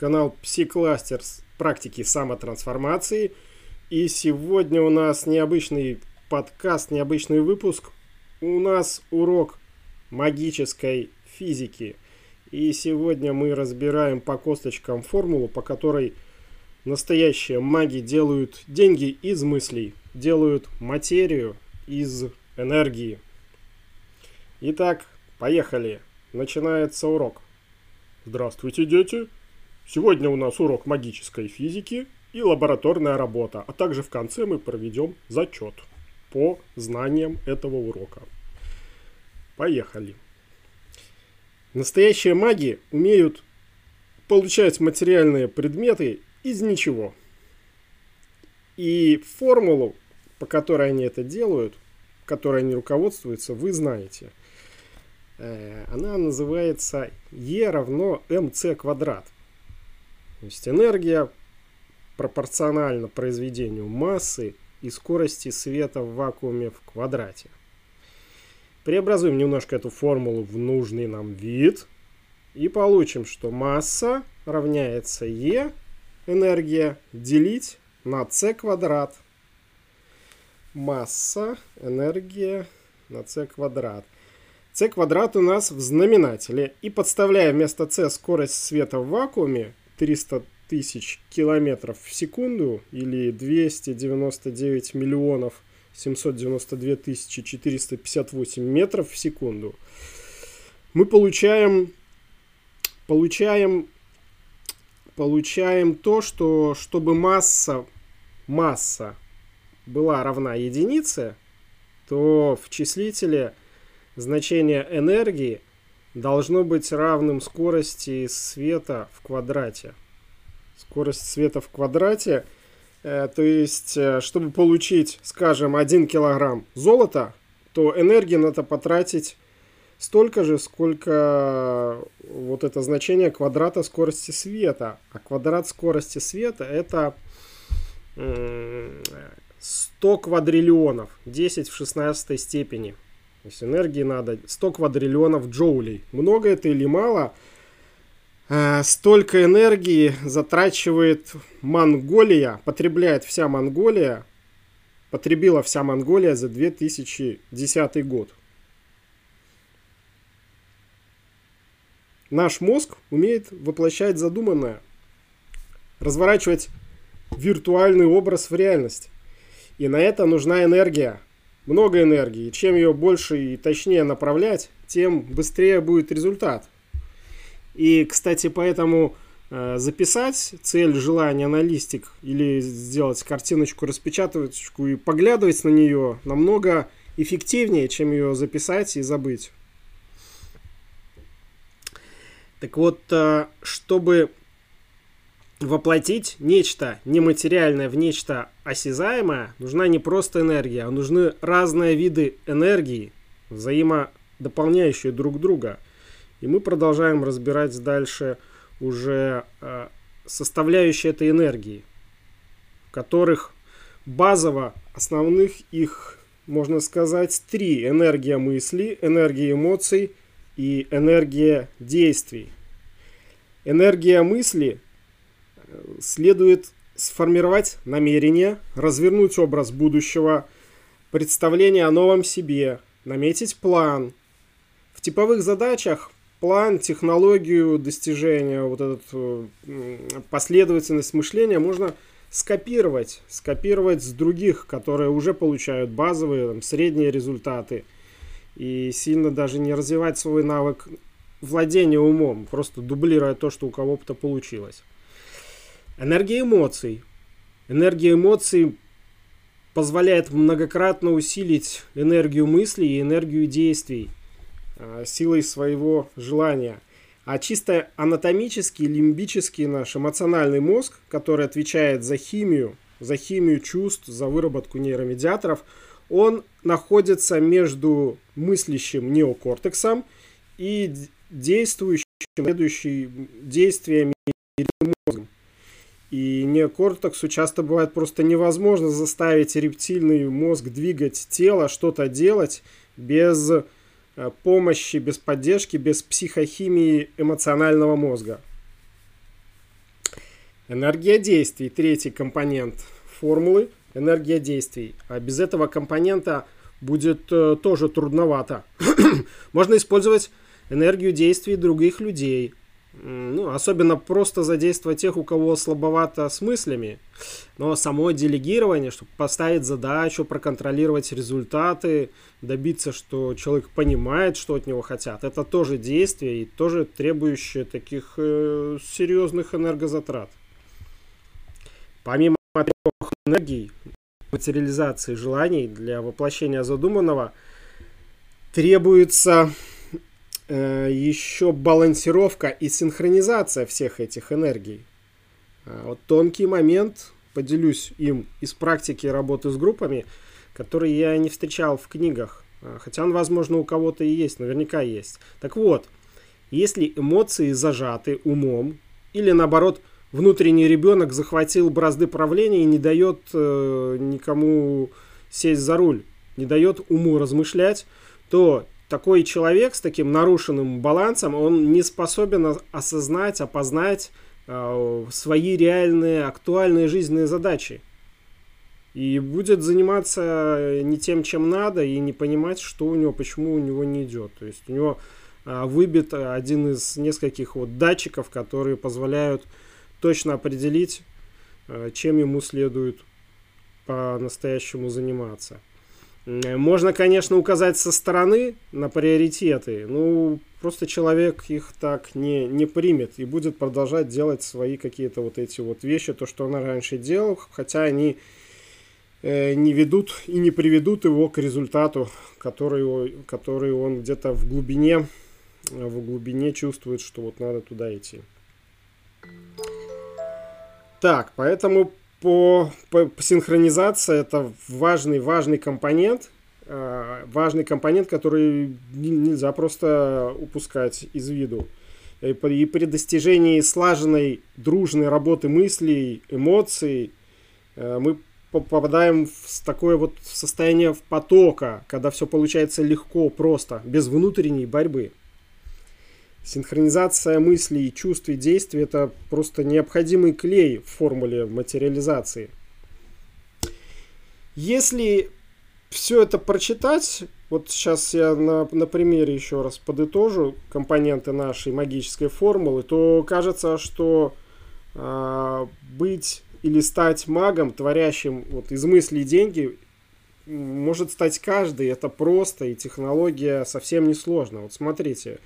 канал Псикластер практики самотрансформации. И сегодня у нас необычный подкаст, необычный выпуск. У нас урок магической физики. И сегодня мы разбираем по косточкам формулу, по которой настоящие маги делают деньги из мыслей, делают материю из энергии. Итак, поехали. Начинается урок. Здравствуйте, дети! Сегодня у нас урок магической физики и лабораторная работа, а также в конце мы проведем зачет по знаниям этого урока. Поехали! Настоящие маги умеют получать материальные предметы из ничего. И формулу, по которой они это делают, которой они руководствуются, вы знаете – Э, она называется E равно mc квадрат. То есть энергия пропорциональна произведению массы и скорости света в вакууме в квадрате. Преобразуем немножко эту формулу в нужный нам вид и получим, что масса равняется E энергия делить на c квадрат. Масса, энергия на c квадрат – c квадрат у нас в знаменателе. И подставляя вместо c скорость света в вакууме 300 тысяч километров в секунду или 299 миллионов 792 тысячи 458 метров в секунду, мы получаем, получаем, получаем то, что чтобы масса, масса была равна единице, то в числителе значение энергии должно быть равным скорости света в квадрате. Скорость света в квадрате, э, то есть, э, чтобы получить, скажем, 1 килограмм золота, то энергии надо потратить столько же, сколько вот это значение квадрата скорости света. А квадрат скорости света это 100 квадриллионов, 10 в 16 степени. То есть энергии надо 100 квадриллионов джоулей. Много это или мало? А, столько энергии затрачивает Монголия, потребляет вся Монголия, потребила вся Монголия за 2010 год. Наш мозг умеет воплощать задуманное, разворачивать виртуальный образ в реальность. И на это нужна энергия – много энергии. Чем ее больше и точнее направлять, тем быстрее будет результат. И, кстати, поэтому э, записать цель, желание на листик или сделать картиночку, распечатывочку и поглядывать на нее намного эффективнее, чем ее записать и забыть. Так вот, э, чтобы воплотить нечто нематериальное в нечто осязаемое, нужна не просто энергия, а нужны разные виды энергии, взаимодополняющие друг друга. И мы продолжаем разбирать дальше уже э, составляющие этой энергии, в которых базово основных их, можно сказать, три. Энергия мысли, энергия эмоций и энергия действий. Энергия мысли – следует сформировать намерение, развернуть образ будущего, представление о новом себе, наметить план. В типовых задачах план, технологию достижения, вот эту последовательность мышления можно скопировать, скопировать с других, которые уже получают базовые, там, средние результаты. И сильно даже не развивать свой навык владения умом, просто дублируя то, что у кого-то получилось. Энергия эмоций. Энергия эмоций позволяет многократно усилить энергию мыслей и энергию действий а, силой своего желания. А чисто анатомический, лимбический наш эмоциональный мозг, который отвечает за химию, за химию чувств, за выработку нейромедиаторов, он находится между мыслящим неокортексом и действующим, следующими действиями мозгом. И неокортексу часто бывает просто невозможно заставить рептильный мозг двигать тело, что-то делать без э, помощи, без поддержки, без психохимии эмоционального мозга. Энергия действий, третий компонент формулы, энергия действий. А без этого компонента будет э, тоже трудновато. Можно использовать энергию действий других людей, ну, особенно просто задействовать тех, у кого слабовато с мыслями. Но само делегирование, чтобы поставить задачу, проконтролировать результаты, добиться, что человек понимает, что от него хотят, это тоже действие и тоже требующее таких э, серьезных энергозатрат. Помимо трех энергий, материализации желаний для воплощения задуманного, требуется еще балансировка и синхронизация всех этих энергий. А, вот тонкий момент, поделюсь им из практики работы с группами, который я не встречал в книгах. А, хотя он, возможно, у кого-то и есть, наверняка есть. Так вот, если эмоции зажаты умом, или наоборот, внутренний ребенок захватил бразды правления и не дает э, никому сесть за руль, не дает уму размышлять, то такой человек с таким нарушенным балансом, он не способен осознать, опознать э, свои реальные, актуальные жизненные задачи. И будет заниматься не тем, чем надо, и не понимать, что у него, почему у него не идет. То есть у него э, выбит один из нескольких вот датчиков, которые позволяют точно определить, э, чем ему следует по-настоящему заниматься. Можно, конечно, указать со стороны на приоритеты, ну, просто человек их так не, не примет и будет продолжать делать свои какие-то вот эти вот вещи, то, что он раньше делал, хотя они э, не ведут и не приведут его к результату, который, который он где-то в глубине, в глубине чувствует, что вот надо туда идти. Так, поэтому по, по, по синхронизация это важный важный компонент, э, важный компонент, который нельзя просто упускать из виду. И при, и при достижении слаженной дружной работы мыслей, эмоций э, мы попадаем в такое вот состояние потока, когда все получается легко, просто, без внутренней борьбы. Синхронизация мыслей, чувств и действий – это просто необходимый клей в формуле материализации. Если все это прочитать, вот сейчас я на, на примере еще раз подытожу компоненты нашей магической формулы, то кажется, что э, быть или стать магом, творящим вот из мыслей деньги, может стать каждый. Это просто, и технология совсем не сложна. Вот смотрите,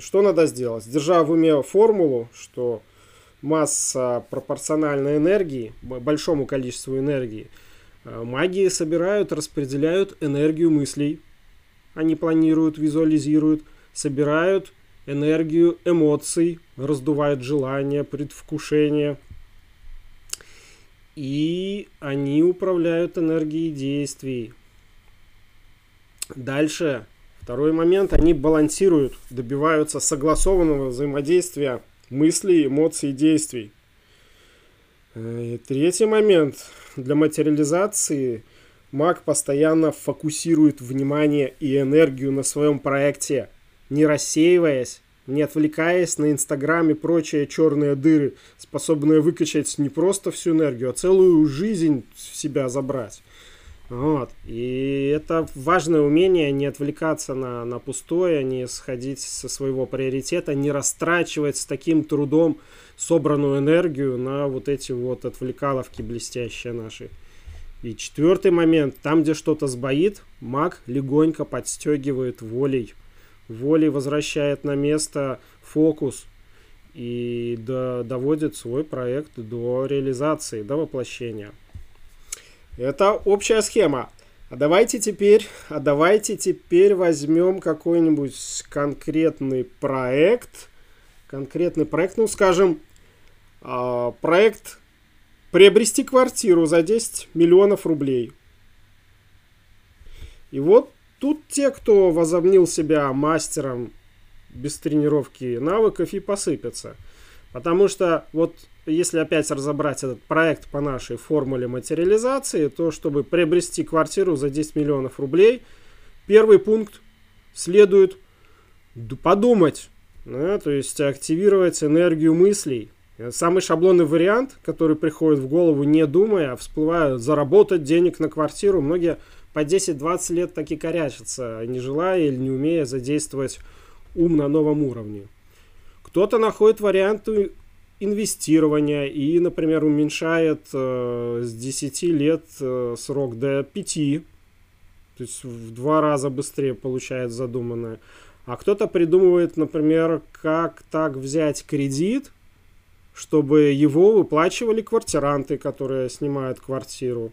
что надо сделать? Держа в уме формулу, что масса пропорциональна энергии, большому количеству энергии, э, магии собирают, распределяют энергию мыслей. Они планируют, визуализируют, собирают энергию эмоций, раздувают желания, предвкушение. И они управляют энергией действий. Дальше Второй момент, они балансируют, добиваются согласованного взаимодействия мыслей, эмоций действий. Э, и третий момент, для материализации маг постоянно фокусирует внимание и энергию на своем проекте, не рассеиваясь, не отвлекаясь на Инстаграм и прочие черные дыры, способные выкачать не просто всю энергию, а целую жизнь в себя забрать. Вот. И это важное умение не отвлекаться на, на пустое, не сходить со своего приоритета, не растрачивать с таким трудом собранную энергию на вот эти вот отвлекаловки блестящие наши. И четвертый момент, там, где что-то сбоит, маг легонько подстегивает волей. Волей возвращает на место фокус и до, доводит свой проект до реализации, до воплощения. Это общая схема. А давайте теперь, а давайте теперь возьмем какой-нибудь конкретный проект. Конкретный проект, ну, скажем, э, проект приобрести квартиру за 10 миллионов рублей. И вот тут те, кто возомнил себя мастером без тренировки навыков и посыпятся. Потому что вот если опять разобрать этот проект по нашей формуле материализации, то чтобы приобрести квартиру за 10 миллионов рублей, первый пункт следует подумать, да, то есть активировать энергию мыслей, Самый шаблонный вариант, который приходит в голову, не думая, а всплывают заработать денег на квартиру. Многие по 10-20 лет таки корячатся, не желая или не умея задействовать ум на новом уровне. Кто-то находит варианты инвестирования и, например, уменьшает э, с 10 лет э, срок до 5, то есть в два раза быстрее получает задуманное. А кто-то придумывает, например, как так взять кредит, чтобы его выплачивали квартиранты, которые снимают квартиру.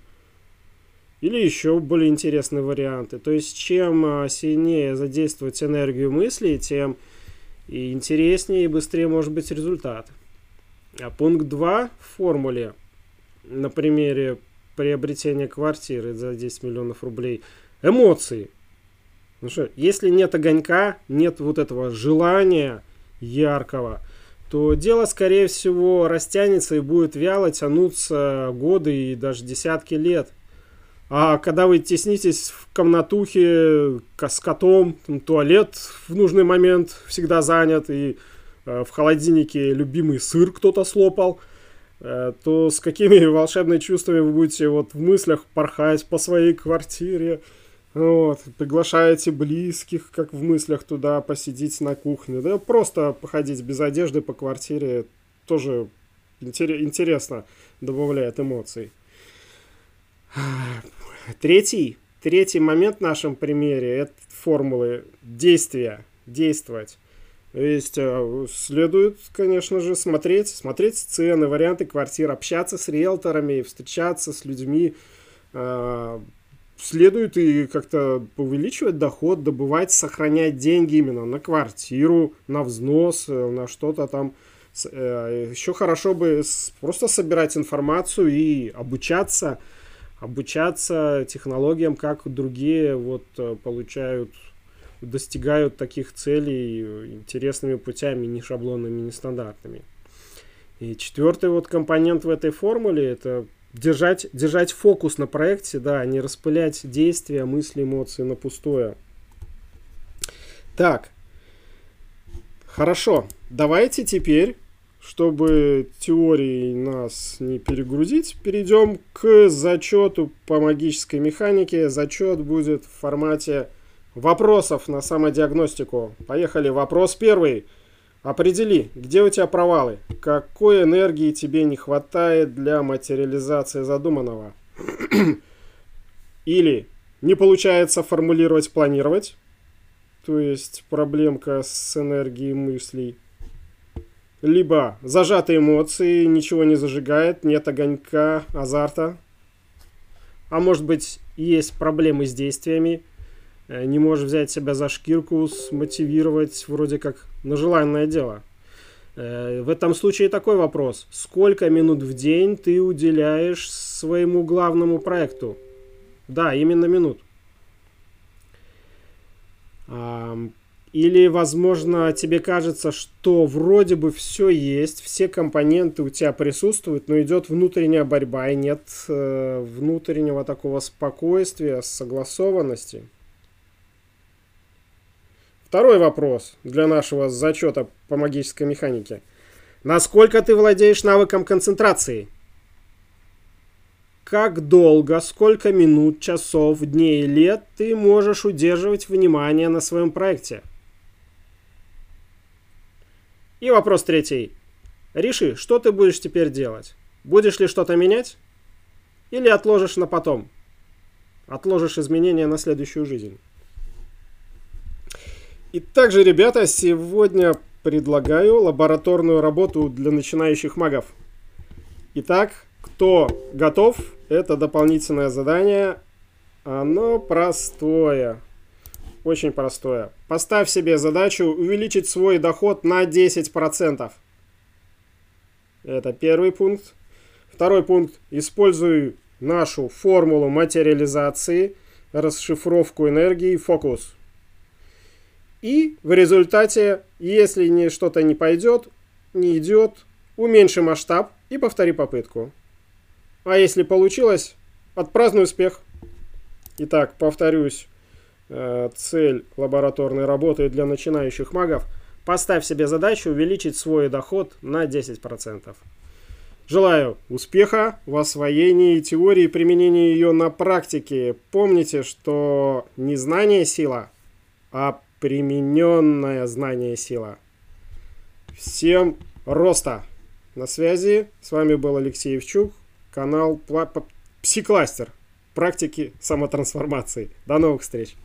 Или еще более интересные варианты. То есть, чем а, сильнее задействовать энергию мысли, тем и интереснее и быстрее может быть результат. А пункт 2 в формуле на примере приобретения квартиры за 10 миллионов рублей – эмоции. Ну что, если нет огонька, нет вот этого желания яркого, то дело, скорее всего, растянется и будет вяло тянуться годы и даже десятки лет – а когда вы теснитесь в комнатухе с котом, туалет в нужный момент всегда занят, и в холодильнике любимый сыр кто-то слопал, э, то с какими волшебными чувствами вы будете вот в мыслях порхать по своей квартире, вот, приглашаете близких, как в мыслях туда посидеть на кухне, да просто походить без одежды по квартире тоже интересно, добавляет эмоций. Третий, третий момент в нашем примере – это формулы действия, действовать. Есть э, следует, конечно же, смотреть, смотреть цены, варианты квартир, общаться с риэлторами, встречаться с людьми. Э, следует и как-то увеличивать доход, добывать, сохранять деньги именно на квартиру, на взнос, э, на что-то там. Еще хорошо бы просто собирать информацию и обучаться – обучаться технологиям, как другие вот получают, достигают таких целей интересными путями, не шаблонными, не стандартными. И четвертый вот компонент в этой формуле это держать, держать фокус на проекте, да, не распылять действия, мысли, эмоции на пустое. Так, хорошо, давайте теперь чтобы теории нас не перегрузить, перейдем к зачету по магической механике. Зачет будет в формате вопросов на самодиагностику. Поехали. Вопрос первый. Определи, где у тебя провалы, какой энергии тебе не хватает для материализации задуманного. Или не получается формулировать, планировать, то есть проблемка с энергией мыслей либо зажатые эмоции, ничего не зажигает, нет огонька, азарта. А может быть, есть проблемы с действиями, не можешь взять себя за шкирку, смотивировать вроде как на желанное дело. Э, в этом случае такой вопрос. Сколько минут в день ты уделяешь своему главному проекту? Да, именно минут. Или, возможно, тебе кажется, что вроде бы все есть, все компоненты у тебя присутствуют, но идет внутренняя борьба, и нет э, внутреннего такого спокойствия, согласованности. Второй вопрос для нашего зачета по магической механике. Насколько ты владеешь навыком концентрации? Как долго, сколько минут, часов, дней, лет ты можешь удерживать внимание на своем проекте? И вопрос третий. Реши, что ты будешь теперь делать? Будешь ли что-то менять? Или отложишь на потом? Отложишь изменения на следующую жизнь. И также, ребята, сегодня предлагаю лабораторную работу для начинающих магов. Итак, кто готов, это дополнительное задание. Оно простое очень простое. Поставь себе задачу увеличить свой доход на 10%. Это первый пункт. Второй пункт. Используй нашу формулу материализации, расшифровку энергии, фокус. И в результате, если не, что-то не пойдет, не идет, уменьши масштаб и повтори попытку. А если получилось, отпразднуй успех. Итак, повторюсь. Э, цель лабораторной работы для начинающих магов Поставь себе задачу увеличить свой доход на 10%. Желаю успеха в освоении теории и применении ее на практике. Помните, что не знание сила, а примененное знание сила. Всем роста! На связи с вами был Алексей Евчук, канал Псикластер. Практики самотрансформации. До новых встреч!